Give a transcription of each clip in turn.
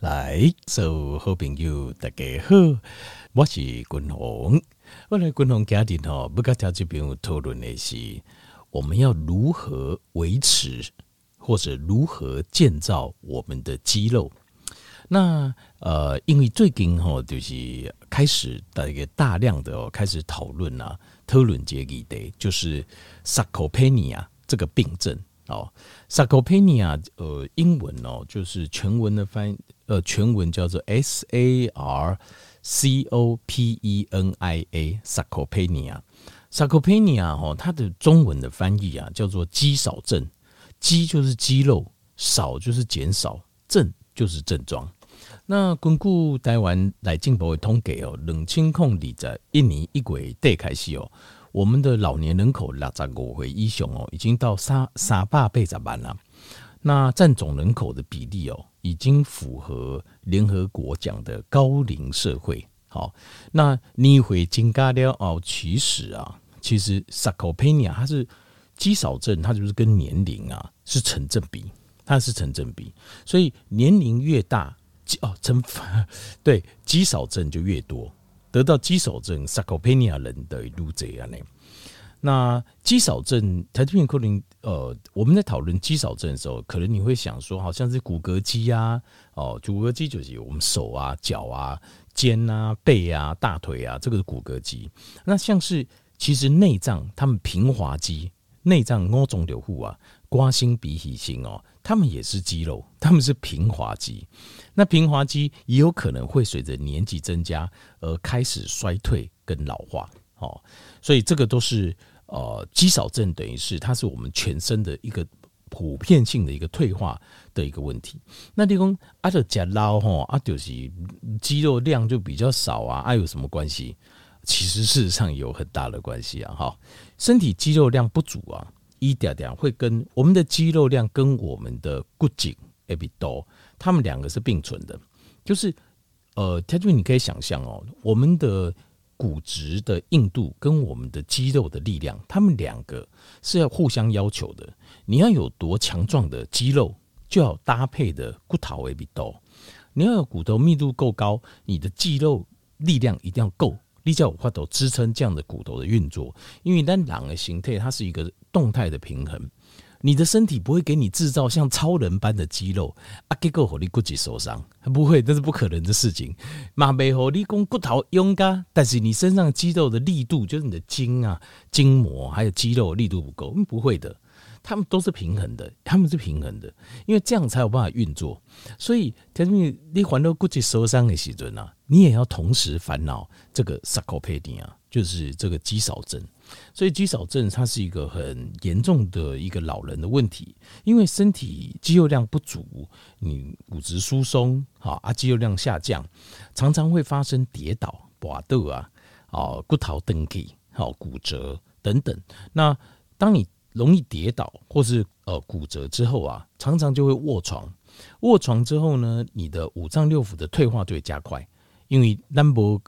来，所有好朋友大家好，我是君鸿。我来君鸿家庭吼，不跟条这边讨论的是，我们要如何维持或者如何建造我们的肌肉。那呃，因为最近吼，就是开始大家大量的开始讨论啊，讨论这个的，就是 Sarcopenia 这个病症哦。Sarcopenia 呃，英文哦，就是全文的翻译。呃，全文叫做 S A R C O P E N I A，Sarcopenia，Sarcopenia 哈，它的中文的翻译啊，叫做肌少症。肌就是肌肉，少就是减少，症就是症状。那根据台湾来进步的统计哦，冷清控理在一年一月底开始哦，我们的老年人口六十五岁以上哦，已经到三三百八十万了。那占总人口的比例哦，已经符合联合国讲的高龄社会。好，那你会增加了哦，其实啊，其实 Sarcopenia 它是肌少症，它就是跟年龄啊是成正比，它是成正比。所以年龄越大，哦，成 对肌少症就越多，得到肌少症 Sarcopenia 人的路这样呢。那肌少症，台积电可能呃，我们在讨论肌少症的时候，可能你会想说，好像是骨骼肌啊，哦，骨骼肌就是我们手啊、脚啊、肩啊、背啊、大腿啊，这个是骨骼肌。那像是其实内脏，他们平滑肌、内脏凹肿瘤户啊、瓜心鼻脾心哦，他们也是肌肉，他们是平滑肌。那平滑肌也有可能会随着年纪增加而开始衰退跟老化，哦，所以这个都是。呃，肌少症等于是它是我们全身的一个普遍性的一个退化的一个问题。那你讲阿德加老吼，阿就是肌肉量就比较少啊，啊有什么关系？其实事实上有很大的关系啊，哈，身体肌肉量不足啊，一点点会跟我们的肌肉量跟我们的骨颈也比多，他们两个是并存的，就是呃，他就你可以想象哦，我们的。骨质的硬度跟我们的肌肉的力量，他们两个是要互相要求的。你要有多强壮的肌肉，就要搭配的骨头也比多。你要有骨头密度够高，你的肌肉力量一定要够，力叫有法度支撑这样的骨头的运作。因为当狼的形态，它是一个动态的平衡。你的身体不会给你制造像超人般的肌肉啊，结果让你骨质受伤，不会，这是不可能的事情。马背后你讲骨头勇敢，但是你身上肌肉的力度，就是你的筋啊、筋膜还有肌肉力度不够，不会的。他们都是平衡的，他们是平衡的，因为这样才有办法运作。所以，你你患到骨质受伤的时阵啊，你也要同时烦恼这个 Sarcopenia，就是这个肌少症。所以肌少症它是一个很严重的一个老人的问题，因为身体肌肉量不足，你骨质疏松，好啊，肌肉量下降，常常会发生跌倒、滑倒啊，哦，骨头断去，好骨折等等。那当你容易跌倒或是呃骨折之后啊，常常就会卧床。卧床之后呢，你的五脏六腑的退化就会加快，因为 number。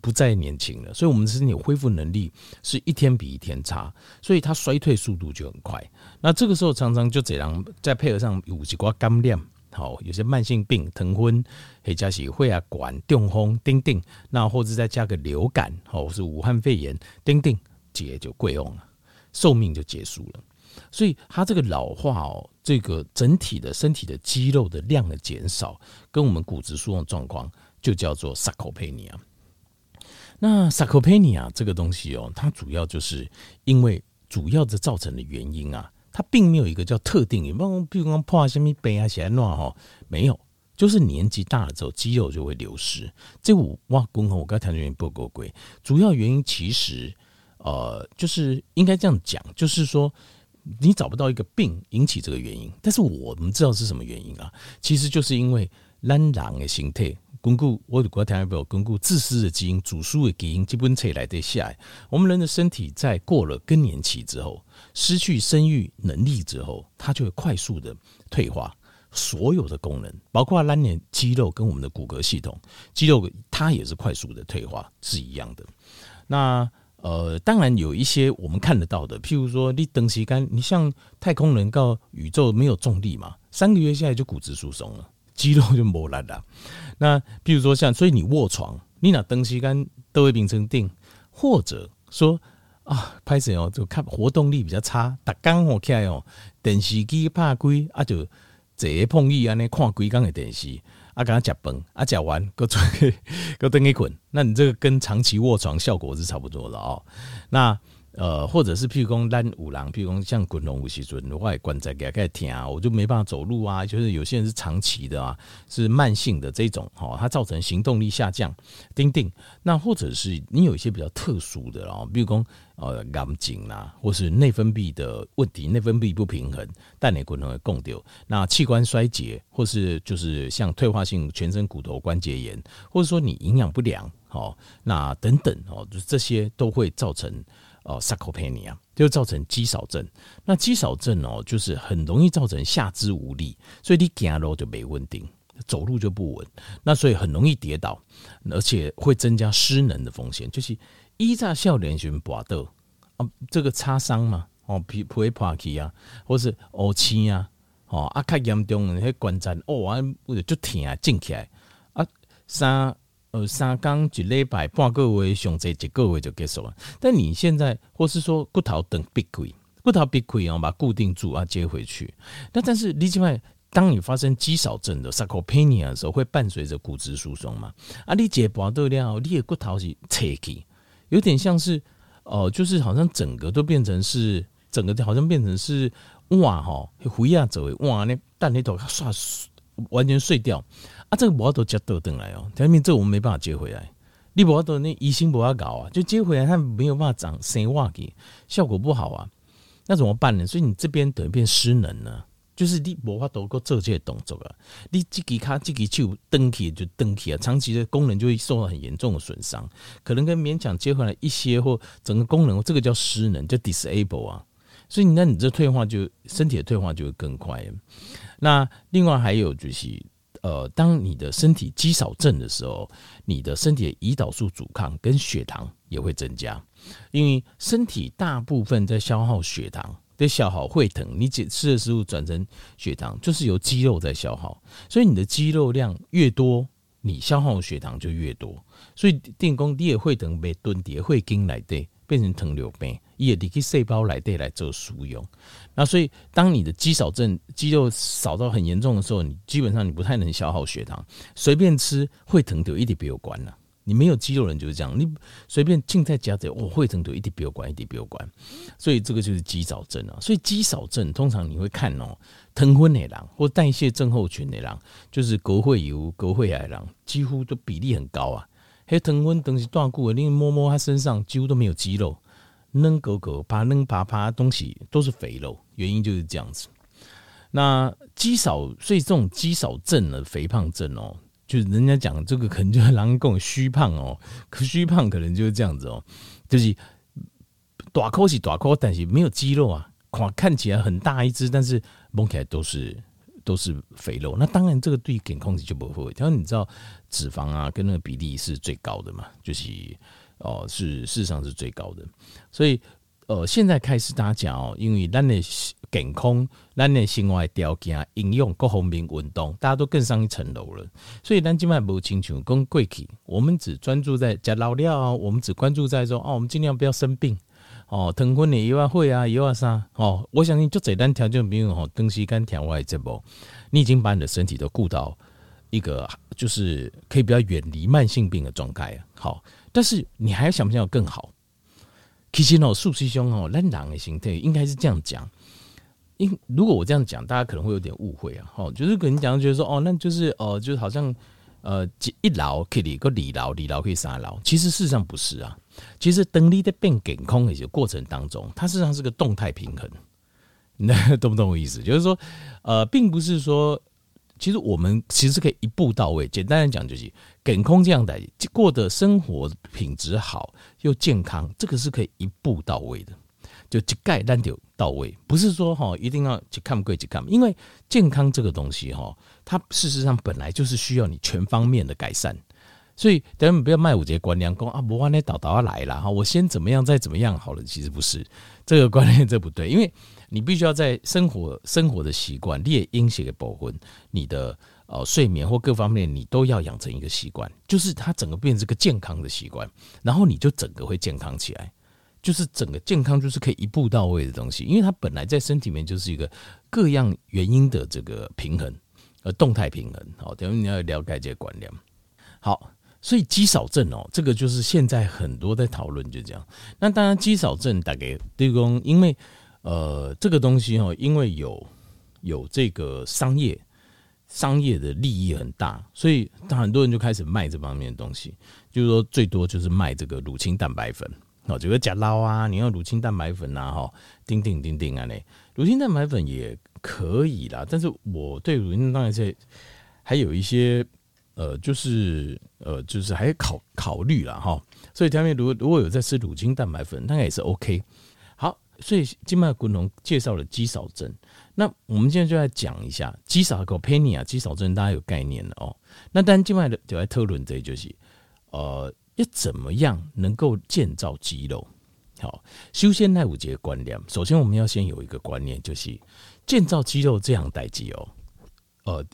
不再年轻了，所以我们身体恢复能力是一天比一天差，所以它衰退速度就很快。那这个时候常常就这样，再配合上有几挂感染，好，有些慢性病、疼昏、或者是血管、中风、等等，那或者再加个流感，好是武汉肺炎，等等，结就贵用了，寿命就结束了。所以它这个老化哦，这个整体的身体的肌肉的量的减少，跟我们骨质疏松状况，就叫做 Sarcopenia。那 Sarcopenia 这个东西哦，它主要就是因为主要的造成的原因啊，它并没有一个叫特定，比如比如说破什么背啊、血乱哈，没有，就是年纪大了之后肌肉就会流失。这我哇，公公我刚才谈的不够贵，主要原因其实呃，就是应该这样讲，就是说你找不到一个病引起这个原因，但是我们知道是什么原因啊，其实就是因为懒狼的形态。巩固我的国家台巩固自私的基因、主输的基因，基本才来得下来。我们人的身体在过了更年期之后，失去生育能力之后，它就会快速的退化，所有的功能，包括拉年肌肉跟我们的骨骼系统，肌肉它也是快速的退化，是一样的。那呃，当然有一些我们看得到的，譬如说你等时间，你像太空人到宇宙没有重力嘛，三个月下来就骨质疏松了。肌肉就没了。那比如说像，所以你卧床，你拿东西跟都会变成定，或者说啊，拍摄哦，就看活动力比较差，打刚好起来哦，电视机怕贵啊，就坐碰椅啊，那看规工的电视啊，刚刚吃饭啊，吃完搁做 搁等你滚，那你这个跟长期卧床效果是差不多的哦。那呃，或者是譬如说咱五郎，譬如说像滚龙五西尊，我也关在给他听啊，我就没办法走路啊。就是有些人是长期的啊，是慢性的这种哈，它造成行动力下降。丁丁，那或者是你有一些比较特殊的哦，比如说呃癌症啊，或是内分泌的问题，内分泌不平衡，但你可能会共丢。那器官衰竭，或是就是像退化性全身骨头关节炎，或者说你营养不良，哦，那等等哦，就这些都会造成。哦，sarcopenia 就造成肌少症。那肌少症哦，就是很容易造成下肢无力，所以你走路就没稳定，走路就不稳。那所以很容易跌倒，而且会增加失能的风险。就是依在少年时跋倒啊，这个擦伤嘛，哦皮皮会破去啊，或是乌青啊，哦啊较严重的那关节哦啊，就疼啊，进起来啊三。呃，三刚一礼拜半个月，上这一个月就结束了。但你现在或是说骨头等闭亏，骨头闭亏，我把固定住啊，接回去。那但是你另外，当你发生肌少症的 sarcopenia 的时候，会伴随着骨质疏松嘛？啊，你解拔得了，你的骨头是扯起，有点像是哦、呃，就是好像整个都变成是整个好像变成是哇哈，回亚走哇那但那头刷完全碎掉。啊，这个不要都接倒转来哦，前面这我们没办法接回来。你不要都那医生不要搞啊，就接回来，他没有办法长生化给，效果不好啊。那怎么办呢？所以你这边等于变失能了，就是你无法都够做这些动作啊。你自己卡这个手蹬起就蹬起啊，长期的功能就会受到很严重的损伤，可能跟勉强接回来一些或整个功能，这个叫失能，叫 disable 啊。所以那你这退化就身体的退化就会更快。那另外还有就是。呃，当你的身体肌少症的时候，你的身体的胰岛素阻抗跟血糖也会增加，因为身体大部分在消耗血糖，在消耗会疼。你吃的食物转成血糖，就是由肌肉在消耗，所以你的肌肉量越多，你消耗的血糖就越多。所以电工你也会疼被蹲叠会跟来的变成疼流病。也离开细胞来对来做输用，那所以当你的肌少症肌肉少到很严重的时候，你基本上你不太能消耗血糖，随便吃会疼就一点不有关了。你没有肌肉人就是这样，你随便静在家里，我会疼就一点不有关，一点不有关。所以这个就是肌少症啊。所以肌少症通常你会看哦，疼昏的人或代谢症候群的人，就是高血油、高血压的人，几乎都比例很高啊。还疼昏等是断骨，你摸摸他身上几乎都没有肌肉。嫩狗狗爬嫩爬爬东西都是肥肉，原因就是这样子。那肌少，所以这种肌少症的肥胖症哦，就是人家讲这个可能就是人讲虚胖哦，可虚胖可能就是这样子哦，就是大口是大口，但是没有肌肉啊，看看起来很大一只，但是摸起来都是都是肥肉。那当然这个对健康就不会，因为你知道脂肪啊跟那个比例是最高的嘛，就是。哦，是事实上是最高的，所以呃，现在开始大家讲哦，因为咱的健康、咱的生活条件、营养各方面运动，大家都更上一层楼了。所以咱今晚不清楚讲贵体，我们只专注在加老料啊，我们只关注在说哦，我们尽量不要生病哦，疼昏的以外会啊，以外啥哦，我相信就这单条件没有哦，东西干调外这波，你已经把你的身体都顾到一个就是可以比较远离慢性病的状态，好。但是你还想不想要更好？其实呢，素师兄哦，咱人的心态应该是这样讲。因如果我这样讲，大家可能会有点误会啊。哦，就是可能讲觉得说，哦，那就是哦，就是好像呃，一劳可以个二劳，二劳可以三劳。其实事实上不是啊。其实等你在变健康的一些过程当中，它事实上是个动态平衡。那 懂不懂我意思？就是说，呃，并不是说。其实我们其实可以一步到位。简单来讲，就是跟空这样的过的生活品质好又健康，这个是可以一步到位的，就一概单就到位。不是说哈一定要去看贵去看，因为健康这个东西哈，它事实上本来就是需要你全方面的改善。所以等下不要卖五节观念，讲啊，不然那导导要来了哈，我先怎么样再怎么样好了。其实不是这个观念，这不对，因为。你必须要在生活生活的习惯，你也应写给保护你的呃睡眠或各方面，你都要养成一个习惯，就是它整个变成个健康的习惯，然后你就整个会健康起来。就是整个健康就是可以一步到位的东西，因为它本来在身体里面就是一个各样原因的这个平衡，呃，动态平衡。好，等于你要了解这个观念。好，所以肌少症哦，这个就是现在很多在讨论，就这样。那当然，肌少症大概对公，因为呃，这个东西哦，因为有有这个商业商业的利益很大，所以很多人就开始卖这方面的东西，就是说最多就是卖这个乳清蛋白粉。哦，这个假捞啊，你要乳清蛋白粉呐，哈，叮叮叮叮啊，那乳清蛋白粉也可以啦。但是我对乳清当然是还有一些呃，就是呃，就是还考考虑了哈。所以下面如果如果有在吃乳清蛋白粉，那也是 OK。好，所以今麦古农介绍了肌少症，那我们现在就来讲一下肌少个 Sarcopenia 肌少症，大家有概念了哦。那当然今麦的就来讨论这就是呃。要怎么样能够建造肌肉？好，修仙那五节观念，首先我们要先有一个观念，就是建造肌肉这样代际哦。呃，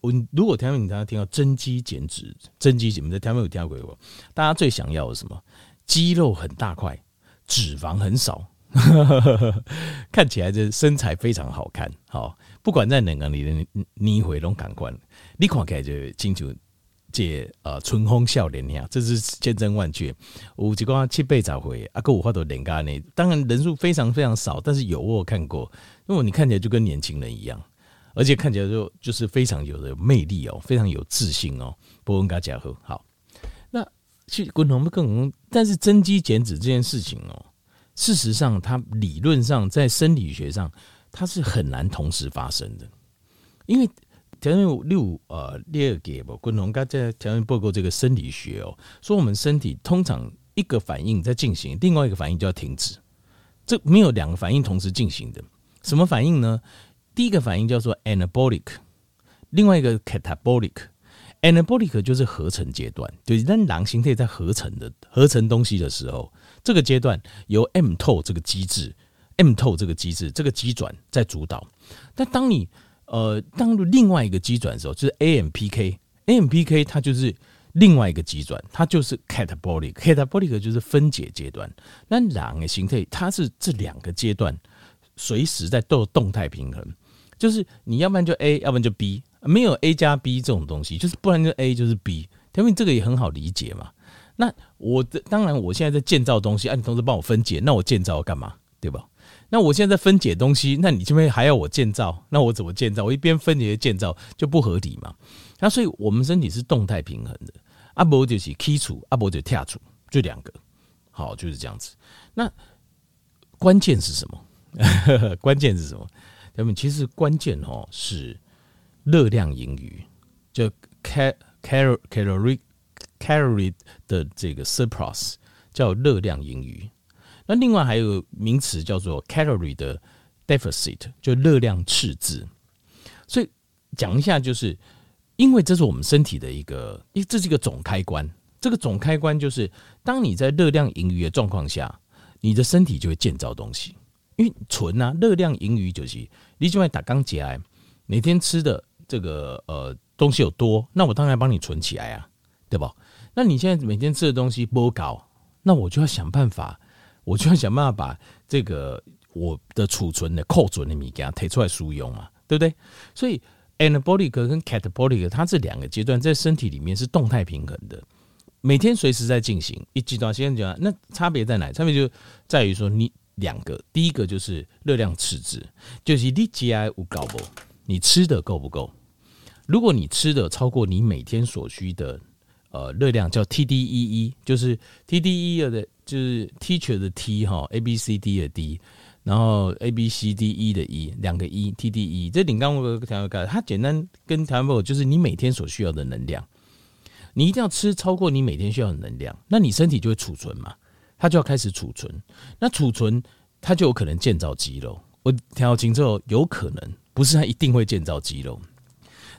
我如果听你刚刚听到增肌减脂，增肌，你们在听没有听过我？大家最想要的什么？肌肉很大块，脂肪很少，看起来这身材非常好看。好，不管在哪个你的你回龙感官，你看起来就清楚。这呃春风笑脸呀，这是千真万确。有几个七倍早回啊，够五花都脸干呢。当然人数非常非常少，但是有我看过，因为你看起来就跟年轻人一样，而且看起来就就是非常有的魅力哦，非常有自信哦。不问嘎家伙好，那去滚筒不更？但是增肌减脂这件事情哦，事实上它理论上在生理学上它是很难同时发生的，因为。条件六呃，第二个不，共同刚在条件报告这个生理学哦，说我们身体通常一个反应在进行，另外一个反应就要停止，这没有两个反应同时进行的。什么反应呢？第一个反应叫做 anabolic，另外一个 catabolic。anabolic 就是合成阶段，就是当狼形态在合成的合成东西的时候，这个阶段由 m t o 这个机制，m t o 这个机制，这个机转在主导。但当你呃，当另外一个机转的时候，就是 AMPK，AMPK 它就是另外一个机转，它就是 catabolic，catabolic 就是分解阶段。那两个形态，它是这两个阶段随时在动动态平衡，就是你要不然就 A，要不然就 B，没有 A 加 B 这种东西，就是不然就 A 就是 B。因为这个也很好理解嘛。那我的当然，我现在在建造东西，啊，你同时帮我分解，那我建造干嘛？对吧？那我现在在分解东西，那你这边还要我建造？那我怎么建造？我一边分解建造就不合理嘛。那所以我们身体是动态平衡的，阿伯就是基础，阿伯就跳出，就两个，好，就是这样子。那关键是什么？关键是什么？那么其实关键哦是热量盈余，就 cal cal calorie calorie 的这个 surplus 叫热量盈余。那另外还有名词叫做 calorie 的 deficit，就热量赤字。所以讲一下，就是因为这是我们身体的一个，因为这是一个总开关。这个总开关就是，当你在热量盈余的状况下，你的身体就会建造东西。因为存啊，热量盈余就是你就会打钢结来，每天吃的这个呃东西有多，那我当然帮你存起来啊，对吧？那你现在每天吃的东西不高，那我就要想办法。我就要想办法把这个我的储存的库存的米给它提出来使用嘛，对不对？所以 anabolic 跟 catabolic 它这两个阶段在身体里面是动态平衡的，每天随时在进行。一阶段先讲，那差别在哪？差别就在于说，你两个，第一个就是热量赤字，就是你 GI 无够不？你吃的够不够？如果你吃的超过你每天所需的呃热量，叫 TDEE，就是 TDEE 的。就是 teacher 的 T 哈，A B C D 的 D，然后 A B C D E 的 E，两个 E TDEE，。这顶刚我调个，它简单跟调不就是你每天所需要的能量，你一定要吃超过你每天需要的能量，那你身体就会储存嘛，它就要开始储存，那储存它就有可能建造肌肉。我调清之后，有可能不是它一定会建造肌肉。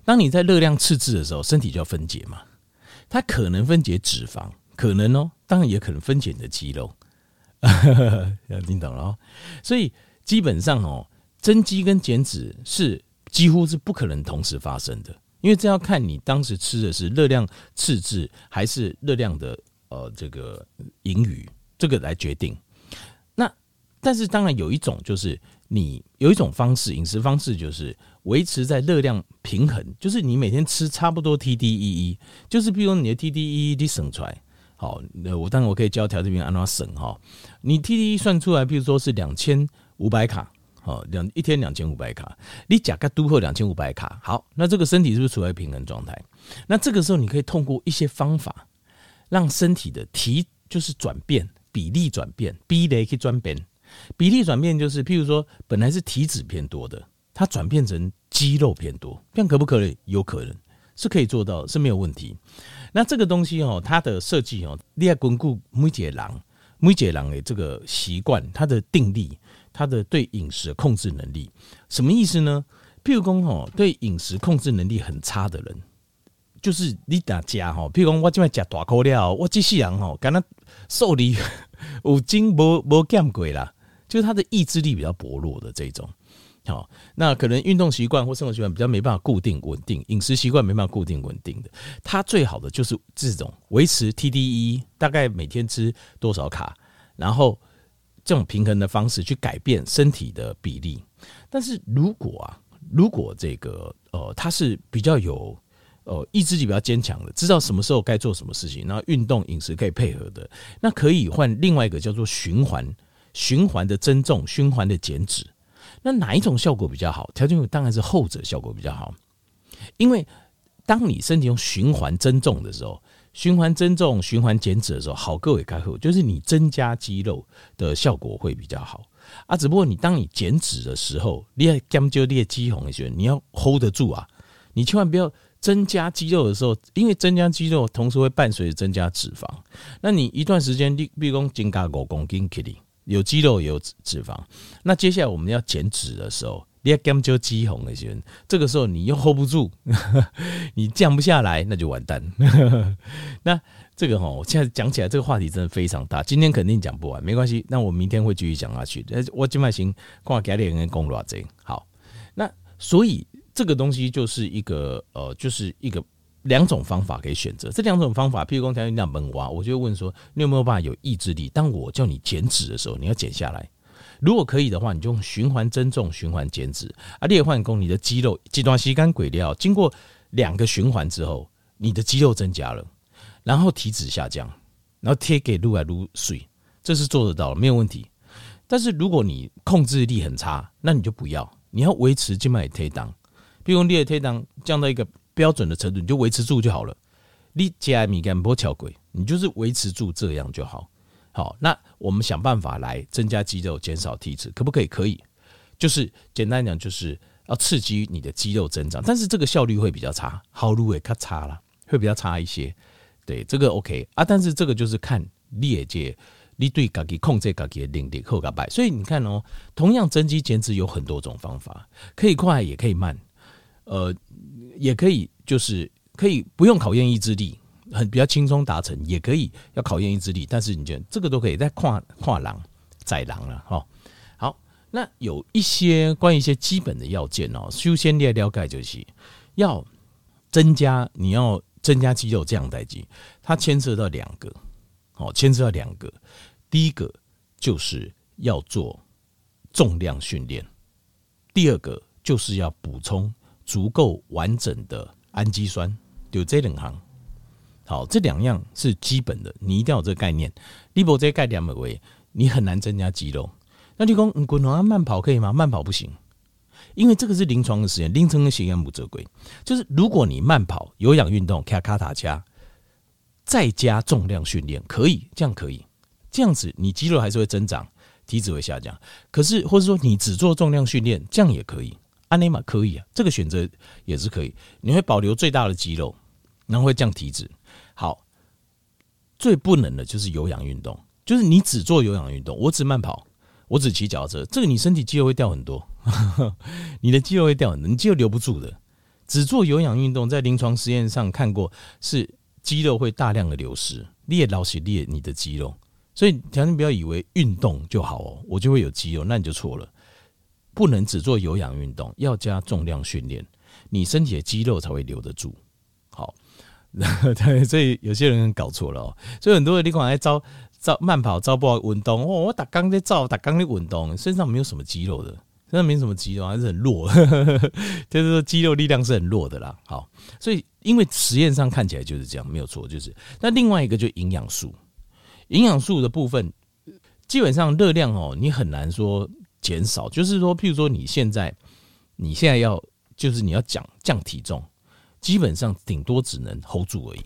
当你在热量赤字的时候，身体就要分解嘛，它可能分解脂肪。可能哦，当然也可能分解你的肌肉，听懂了哦。所以基本上哦，增肌跟减脂是几乎是不可能同时发生的，因为这要看你当时吃的是热量赤字还是热量的呃这个盈余，这个来决定。那但是当然有一种就是你有一种方式饮食方式就是维持在热量平衡，就是你每天吃差不多 TDEE，就是比如你的 TDEE 你省出来，好，那我当然我可以教条这边按怎省哈，你 TDEE 算出来，比如说是两千五百卡。哦，两一天两千五百卡，你加个都后两千五百卡，好，那这个身体是不是处在平衡状态？那这个时候你可以通过一些方法，让身体的体就是转变比例转变，比例可以转变，比例转变就是，譬如说本来是体脂偏多的，它转变成肌肉偏多，这样可不可以？有可能是可以做到，是没有问题。那这个东西哦，它的设计哦，你要巩固每一个人每一个人的这个习惯，它的定力。他的对饮食的控制能力什么意思呢？譬如说，哦，对饮食控制能力很差的人，就是你大家吼，譬如说我今晚吃大口料，我这世人吼，感觉瘦里 五斤无无减过啦，就是他的意志力比较薄弱的这种。好，那可能运动习惯或生活习惯比较没办法固定稳定，饮食习惯没办法固定稳定的，他最好的就是这种维持 TDE，大概每天吃多少卡，然后。这种平衡的方式去改变身体的比例，但是如果啊，如果这个呃，他是比较有呃意志力比较坚强的，知道什么时候该做什么事情，然后运动饮食可以配合的，那可以换另外一个叫做循环循环的增重，循环的减脂。那哪一种效果比较好？条件当然是后者效果比较好，因为当你身体用循环增重的时候。循环增重、循环减脂的时候，好，各位开口，就是你增加肌肉的效果会比较好啊。只不过你当你减脂的时候，你要讲究你的肌红的时候，你要 hold 得住啊。你千万不要增加肌肉的时候，因为增加肌肉同时会伴随增加脂肪。那你一段时间，你比如说增加五公斤体力，有肌肉也有脂肪。那接下来我们要减脂的时候。你要减就肌红那些人，这个时候你又 hold 不住，你降不下来，那就完蛋。那这个哈，我现在讲起来这个话题真的非常大，今天肯定讲不完，没关系，那我明天会继续讲下去。我今晚行，挂给点人公路这好。那所以这个东西就是一个呃，就是一个两种方法可以选择。这两种方法，譬如说，条件量本蛙，我就问说，你有没有办法有意志力？当我叫你减脂的时候，你要减下来。如果可以的话，你就用循环增重、循环减脂啊。裂换工，你的肌肉极端吸干鬼料，经过两个循环之后，你的肌肉增加了，然后体脂下降，然后贴给撸来撸水，这是做得到的，没有问题。但是如果你控制力很差，那你就不要，你要维持静脉推档，比如裂推档降到一个标准的程度，你就维持住就好了。你加米干波巧鬼，你就是维持住这样就好。好，那我们想办法来增加肌肉，减少体脂，可不可以？可以，就是简单讲，就是要刺激你的肌肉增长，但是这个效率会比较差，好路也卡差了，会比较差一些。对，这个 OK 啊，但是这个就是看业界你对自己控制自己的能力后个摆。所以你看哦，同样增肌减脂有很多种方法，可以快也可以慢，呃，也可以就是可以不用考验意志力。很比较轻松达成，也可以要考验意志力，但是你觉得这个都可以在跨跨栏宰狼了哈。好，那有一些关于一些基本的要件哦，首先你要了解就是要增加你要增加肌肉这样代际，它牵涉到两个哦，牵涉到两个，第一个就是要做重量训练，第二个就是要补充足够完整的氨基酸，就这两行。好，这两样是基本的，你一定要有这个概念。你没这概念的话，你很难增加肌肉。那就说，你滚轮慢跑可以吗？慢跑不行，因为这个是临床的实验，临床的实验不正规。就是如果你慢跑、有氧运动、卡卡塔加，再加重量训练，可以，这样可以，这样子你肌肉还是会增长，体脂会下降。可是，或者说你只做重量训练，这样也可以。安内玛可以啊，这个选择也是可以，你会保留最大的肌肉，然后会降体脂。好，最不能的就是有氧运动，就是你只做有氧运动，我只慢跑，我只骑脚车，这个你身体肌肉会掉很多，你的肌肉会掉很多，你肌肉留不住的。只做有氧运动，在临床实验上看过，是肌肉会大量的流失，裂老血裂你的肌肉，所以条件不要以为运动就好哦，我就会有肌肉，那你就错了，不能只做有氧运动，要加重量训练。你身体的肌肉才会留得住。好，对，所以有些人搞错了哦。所以很多人你可能在招招慢跑、招不好运动，哦，我打刚在招，打刚在运动，身上没有什么肌肉的，身上没什么肌肉，还是很弱，就是说肌肉力量是很弱的啦。好，所以因为实验上看起来就是这样，没有错，就是。那另外一个就营养素，营养素的部分，基本上热量哦，你很难说减少，就是说，譬如说你现在你现在要，就是你要降降体重。基本上顶多只能 hold 住而已，